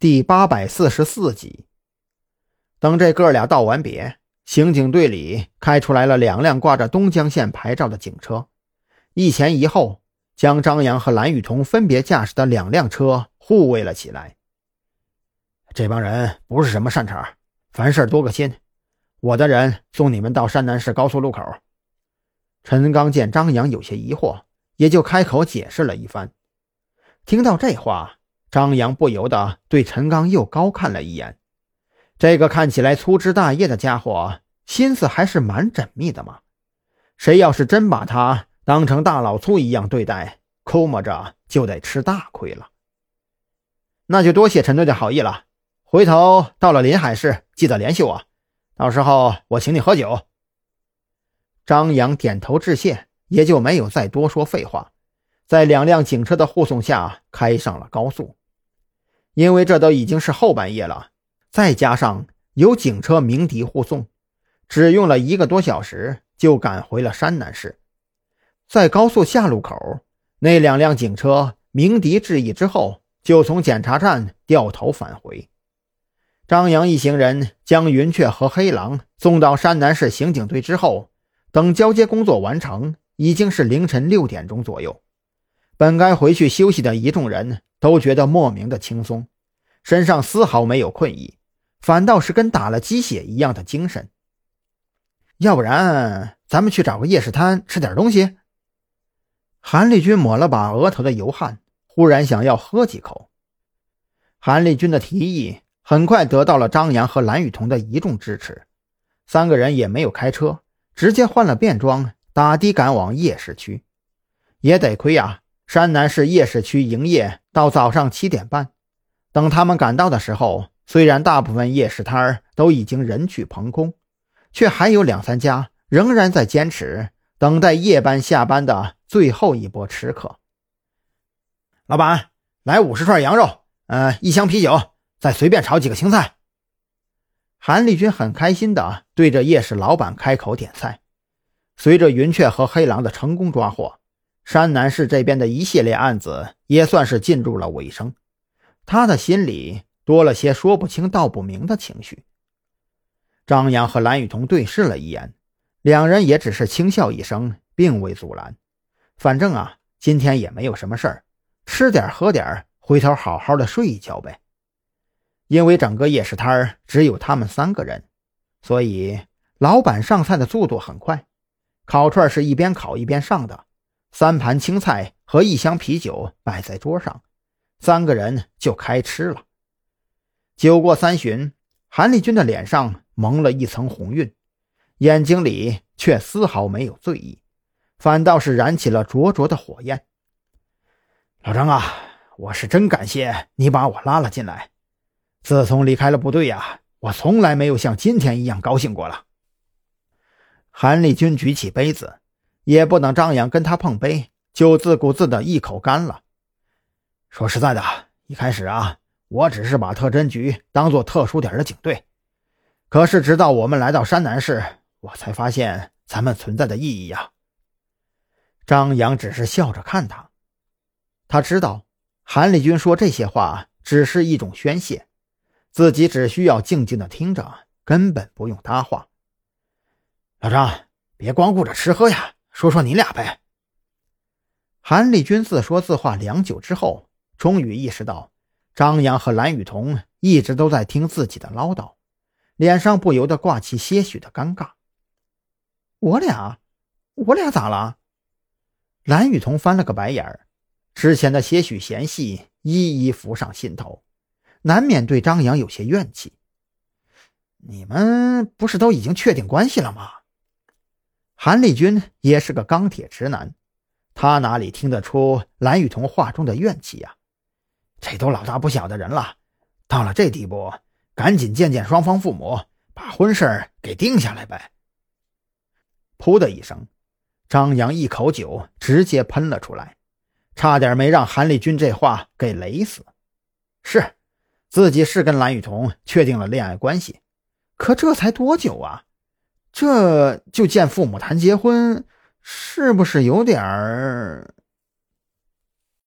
第八百四十四集。等这哥俩道完别，刑警队里开出来了两辆挂着东江县牌照的警车，一前一后将张扬和蓝雨桐分别驾驶的两辆车护卫了起来。这帮人不是什么善茬，凡事多个心。我的人送你们到山南市高速路口。陈刚见张扬有些疑惑，也就开口解释了一番。听到这话。张扬不由得对陈刚又高看了一眼，这个看起来粗枝大叶的家伙，心思还是蛮缜密的嘛。谁要是真把他当成大老粗一样对待，估摸着就得吃大亏了。那就多谢陈队的好意了，回头到了临海市，记得联系我，到时候我请你喝酒。张扬点头致谢，也就没有再多说废话，在两辆警车的护送下，开上了高速。因为这都已经是后半夜了，再加上有警车鸣笛护送，只用了一个多小时就赶回了山南市。在高速下路口，那两辆警车鸣笛致意之后，就从检查站掉头返回。张扬一行人将云雀和黑狼送到山南市刑警队之后，等交接工作完成，已经是凌晨六点钟左右。本该回去休息的一众人。都觉得莫名的轻松，身上丝毫没有困意，反倒是跟打了鸡血一样的精神。要不然，咱们去找个夜市摊吃点东西。韩立军抹了把额头的油汗，忽然想要喝几口。韩立军的提议很快得到了张扬和蓝雨桐的一众支持，三个人也没有开车，直接换了便装，打的赶往夜市区。也得亏呀。山南市夜市区营业到早上七点半。等他们赶到的时候，虽然大部分夜市摊儿都已经人去棚空，却还有两三家仍然在坚持等待夜班下班的最后一波吃客。老板，来五十串羊肉，呃，一箱啤酒，再随便炒几个青菜。韩立军很开心的对着夜市老板开口点菜。随着云雀和黑狼的成功抓获。山南市这边的一系列案子也算是进入了尾声，他的心里多了些说不清道不明的情绪。张扬和蓝雨桐对视了一眼，两人也只是轻笑一声，并未阻拦。反正啊，今天也没有什么事儿，吃点喝点，回头好好的睡一觉呗。因为整个夜市摊只有他们三个人，所以老板上菜的速度很快，烤串是一边烤一边上的。三盘青菜和一箱啤酒摆在桌上，三个人就开吃了。酒过三巡，韩立军的脸上蒙了一层红晕，眼睛里却丝毫没有醉意，反倒是燃起了灼灼的火焰。老张啊，我是真感谢你把我拉了进来。自从离开了部队呀，我从来没有像今天一样高兴过了。韩立军举起杯子。也不能张扬跟他碰杯，就自顾自的一口干了。说实在的，一开始啊，我只是把特侦局当做特殊点的警队，可是直到我们来到山南市，我才发现咱们存在的意义呀。张扬只是笑着看他，他知道韩立军说这些话只是一种宣泄，自己只需要静静的听着，根本不用搭话。老张，别光顾着吃喝呀。说说你俩呗。韩立军自说自话良久之后，终于意识到张扬和蓝雨桐一直都在听自己的唠叨，脸上不由得挂起些许的尴尬。我俩，我俩咋了？蓝雨桐翻了个白眼儿，之前的些许嫌隙一一浮上心头，难免对张扬有些怨气。你们不是都已经确定关系了吗？韩立军也是个钢铁直男，他哪里听得出蓝雨桐话中的怨气呀？这都老大不小的人了，到了这地步，赶紧见见双方父母，把婚事给定下来呗。噗的一声，张扬一口酒直接喷了出来，差点没让韩立军这话给雷死。是，自己是跟蓝雨桐确定了恋爱关系，可这才多久啊？这就见父母谈结婚，是不是有点儿？